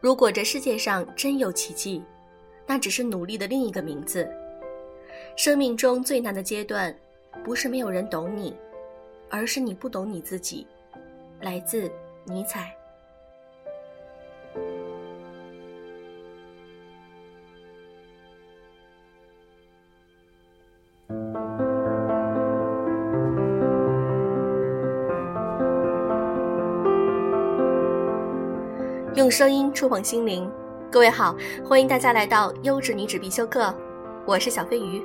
如果这世界上真有奇迹，那只是努力的另一个名字。生命中最难的阶段，不是没有人懂你，而是你不懂你自己。来自尼采。用声音触碰心灵，各位好，欢迎大家来到优质女子必修课，我是小飞鱼。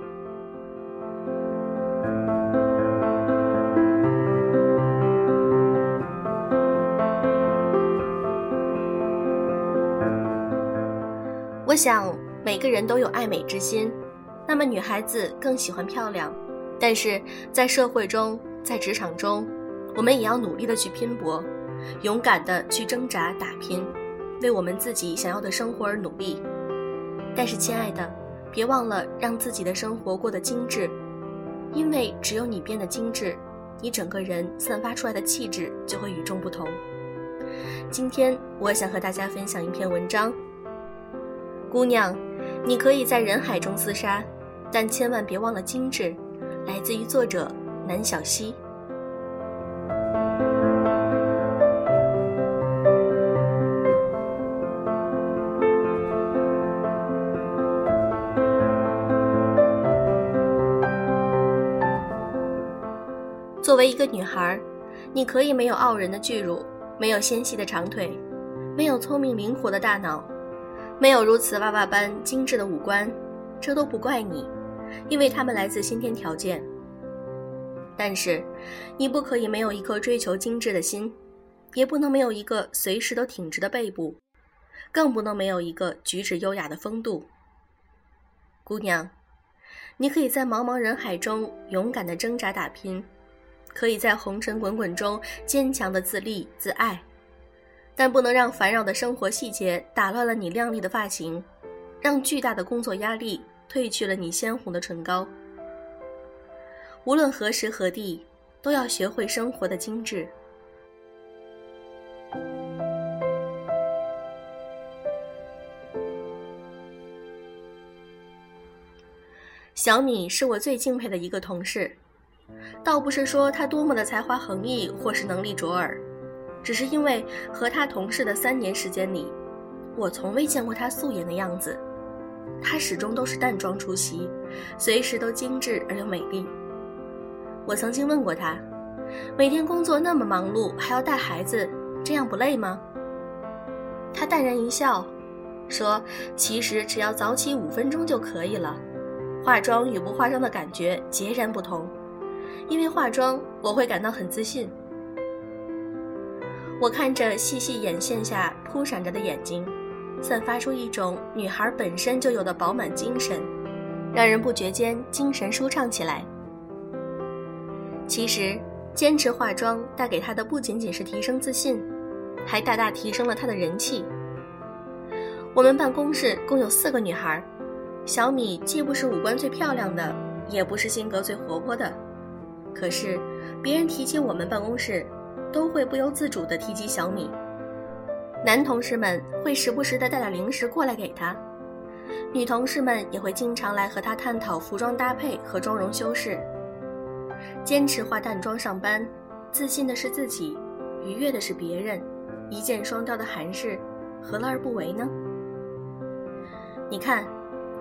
我想每个人都有爱美之心，那么女孩子更喜欢漂亮，但是在社会中，在职场中，我们也要努力的去拼搏，勇敢的去挣扎打拼。为我们自己想要的生活而努力，但是亲爱的，别忘了让自己的生活过得精致，因为只有你变得精致，你整个人散发出来的气质就会与众不同。今天我想和大家分享一篇文章，姑娘，你可以在人海中厮杀，但千万别忘了精致。来自于作者南小溪。作为一个女孩，你可以没有傲人的巨乳，没有纤细的长腿，没有聪明灵活的大脑，没有如此娃娃般精致的五官，这都不怪你，因为他们来自先天条件。但是，你不可以没有一颗追求精致的心，也不能没有一个随时都挺直的背部，更不能没有一个举止优雅的风度。姑娘，你可以在茫茫人海中勇敢地挣扎打拼。可以在红尘滚滚中坚强的自立自爱，但不能让烦扰的生活细节打乱了你靓丽的发型，让巨大的工作压力褪去了你鲜红的唇膏。无论何时何地，都要学会生活的精致。小米是我最敬佩的一个同事。倒不是说他多么的才华横溢，或是能力卓尔，只是因为和他同事的三年时间里，我从未见过他素颜的样子。他始终都是淡妆出席，随时都精致而又美丽。我曾经问过他，每天工作那么忙碌，还要带孩子，这样不累吗？他淡然一笑，说：“其实只要早起五分钟就可以了，化妆与不化妆的感觉截然不同。”因为化妆，我会感到很自信。我看着细细眼线下扑闪着的眼睛，散发出一种女孩本身就有的饱满精神，让人不觉间精神舒畅起来。其实，坚持化妆带给她的不仅仅是提升自信，还大大提升了她的人气。我们办公室共有四个女孩，小米既不是五官最漂亮的，也不是性格最活泼的。可是，别人提起我们办公室，都会不由自主地提及小米。男同事们会时不时地带点零食过来给他，女同事们也会经常来和他探讨服装搭配和妆容修饰。坚持化淡妆上班，自信的是自己，愉悦的是别人，一箭双雕的韩式，何乐而不为呢？你看，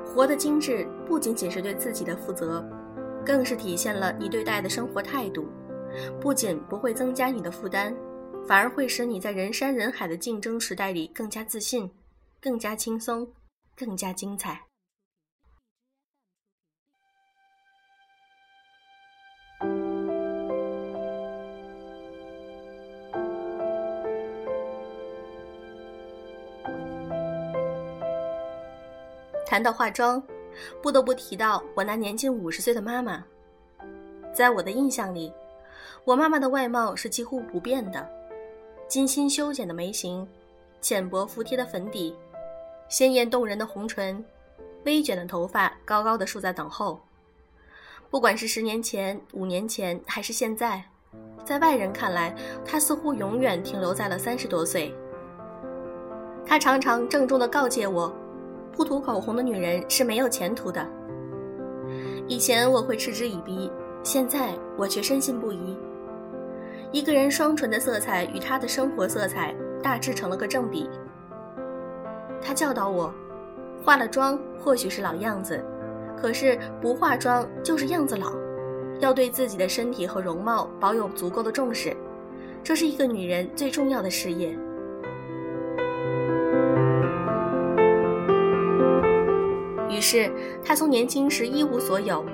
活得精致，不仅仅是对自己的负责。更是体现了你对待的生活态度，不仅不会增加你的负担，反而会使你在人山人海的竞争时代里更加自信，更加轻松，更加精彩。谈到化妆。不得不提到我那年近五十岁的妈妈。在我的印象里，我妈妈的外貌是几乎不变的：精心修剪的眉形，浅薄服帖的粉底，鲜艳动人的红唇，微卷的头发高高的竖在等候。不管是十年前、五年前，还是现在，在外人看来，她似乎永远停留在了三十多岁。他常常郑重地告诫我，不涂口红的女人是没有前途的。以前我会嗤之以鼻，现在我却深信不疑。一个人双唇的色彩与他的生活色彩大致成了个正比。他教导我，化了妆或许是老样子，可是不化妆就是样子老。要对自己的身体和容貌保有足够的重视，这是一个女人最重要的事业。是，他从年轻时一无所有，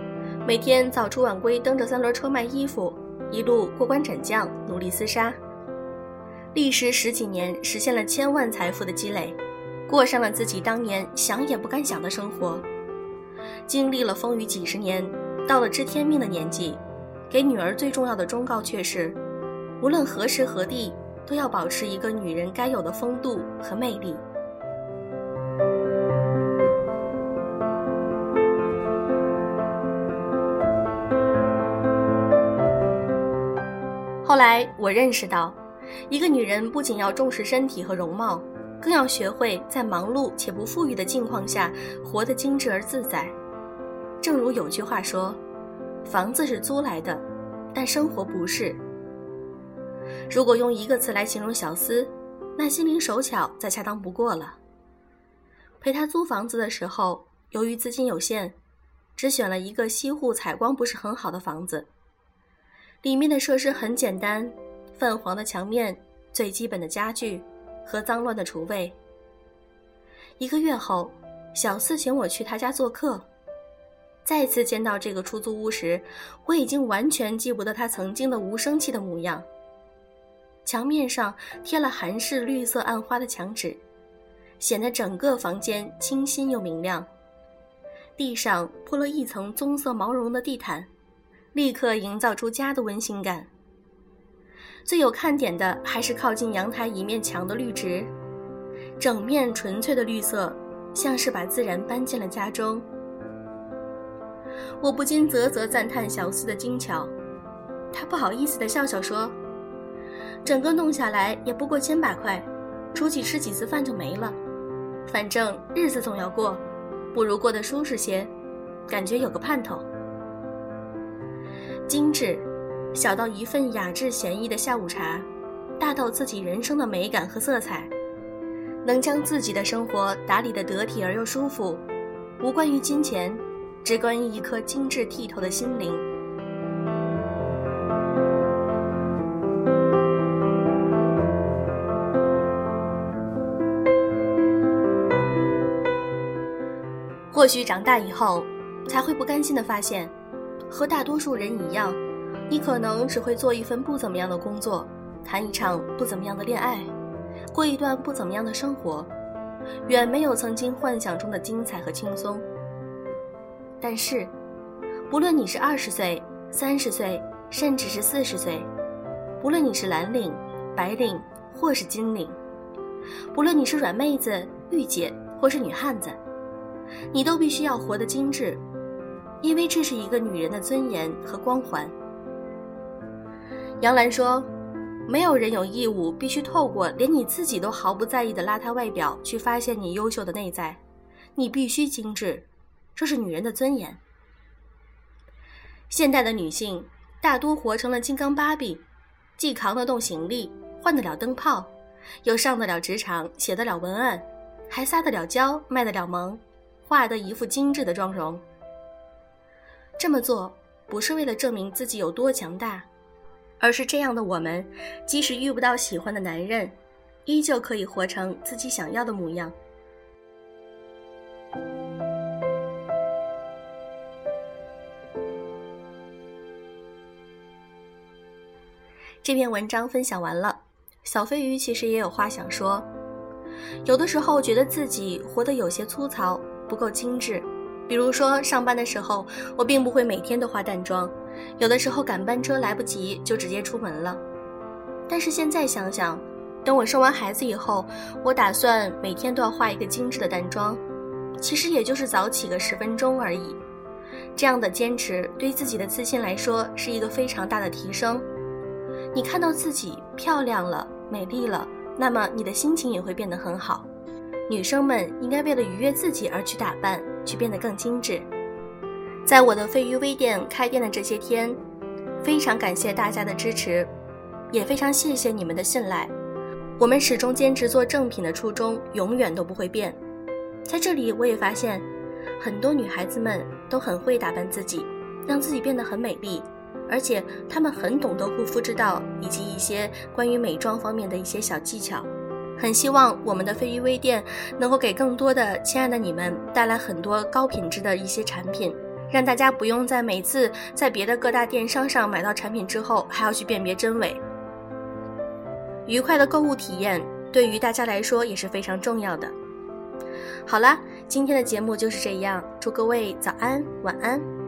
每天早出晚归，蹬着三轮车卖衣服，一路过关斩将，努力厮杀，历时十几年，实现了千万财富的积累，过上了自己当年想也不敢想的生活，经历了风雨几十年。到了知天命的年纪，给女儿最重要的忠告却是：无论何时何地，都要保持一个女人该有的风度和魅力。后来我认识到，一个女人不仅要重视身体和容貌，更要学会在忙碌且不富裕的境况下活得精致而自在。正如有句话说：“房子是租来的，但生活不是。”如果用一个词来形容小司，那心灵手巧再恰当不过了。陪他租房子的时候，由于资金有限，只选了一个西户采光不是很好的房子，里面的设施很简单，泛黄的墙面、最基本的家具和脏乱的厨卫。一个月后，小四请我去他家做客。再次见到这个出租屋时，我已经完全记不得他曾经的无生气的模样。墙面上贴了韩式绿色暗花的墙纸，显得整个房间清新又明亮。地上铺了一层棕色毛绒的地毯，立刻营造出家的温馨感。最有看点的还是靠近阳台一面墙的绿植，整面纯粹的绿色，像是把自然搬进了家中。我不禁啧啧赞叹小四的精巧，他不好意思的笑笑说：“整个弄下来也不过千把块，出去吃几次饭就没了。反正日子总要过，不如过得舒适些，感觉有个盼头。”精致，小到一份雅致闲逸的下午茶，大到自己人生的美感和色彩，能将自己的生活打理得得体而又舒服，无关于金钱。只关于一颗精致剔透的心灵。或许长大以后，才会不甘心的发现，和大多数人一样，你可能只会做一份不怎么样的工作，谈一场不怎么样的恋爱，过一段不怎么样的生活，远没有曾经幻想中的精彩和轻松。但是，不论你是二十岁、三十岁，甚至是四十岁，不论你是蓝领、白领或是金领，不论你是软妹子、御姐或是女汉子，你都必须要活得精致，因为这是一个女人的尊严和光环。杨澜说：“没有人有义务必须透过连你自己都毫不在意的邋遢外表去发现你优秀的内在，你必须精致。”这是女人的尊严。现代的女性大多活成了金刚芭比，既扛得动行李，换得了灯泡，又上得了职场，写得了文案，还撒得了娇，卖得了萌，画得一副精致的妆容。这么做不是为了证明自己有多强大，而是这样的我们，即使遇不到喜欢的男人，依旧可以活成自己想要的模样。这篇文章分享完了，小飞鱼其实也有话想说。有的时候觉得自己活得有些粗糙，不够精致。比如说上班的时候，我并不会每天都化淡妆，有的时候赶班车来不及就直接出门了。但是现在想想，等我生完孩子以后，我打算每天都要化一个精致的淡妆，其实也就是早起个十分钟而已。这样的坚持对自己的自信来说是一个非常大的提升。你看到自己漂亮了、美丽了，那么你的心情也会变得很好。女生们应该为了愉悦自己而去打扮，去变得更精致。在我的飞鱼微店开店的这些天，非常感谢大家的支持，也非常谢谢你们的信赖。我们始终坚持做正品的初衷永远都不会变。在这里，我也发现很多女孩子们都很会打扮自己，让自己变得很美丽，而且她们很懂得护肤之道以及一些关于美妆方面的一些小技巧。很希望我们的飞鱼微店能够给更多的亲爱的你们带来很多高品质的一些产品，让大家不用在每次在别的各大电商上买到产品之后还要去辨别真伪。愉快的购物体验对于大家来说也是非常重要的。好啦，今天的节目就是这样，祝各位早安、晚安。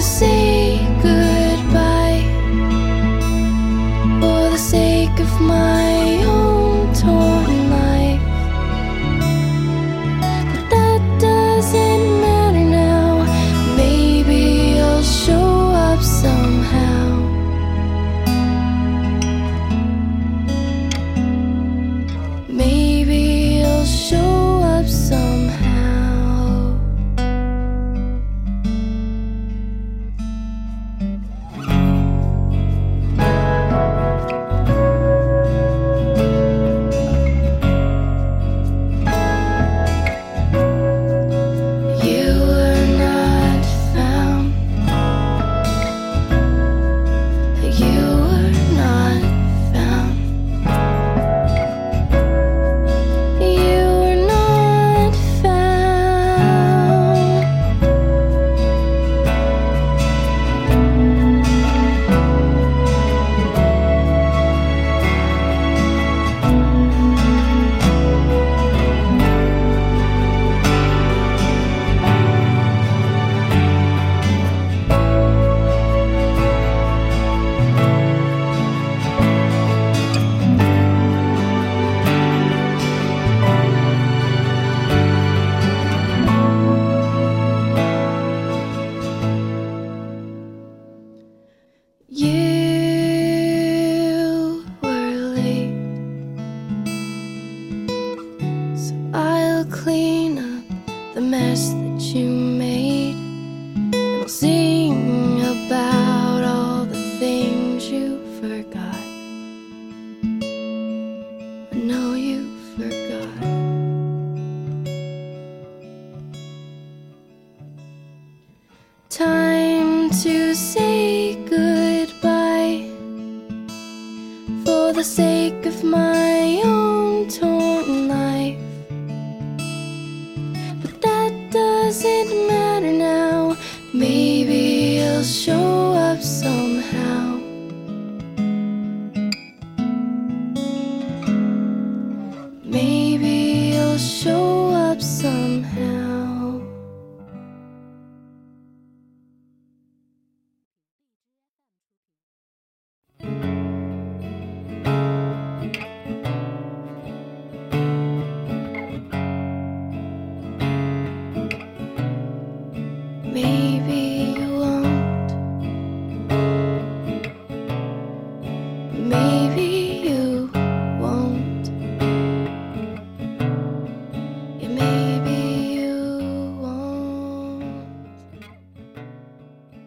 see Time to say goodbye. For the sake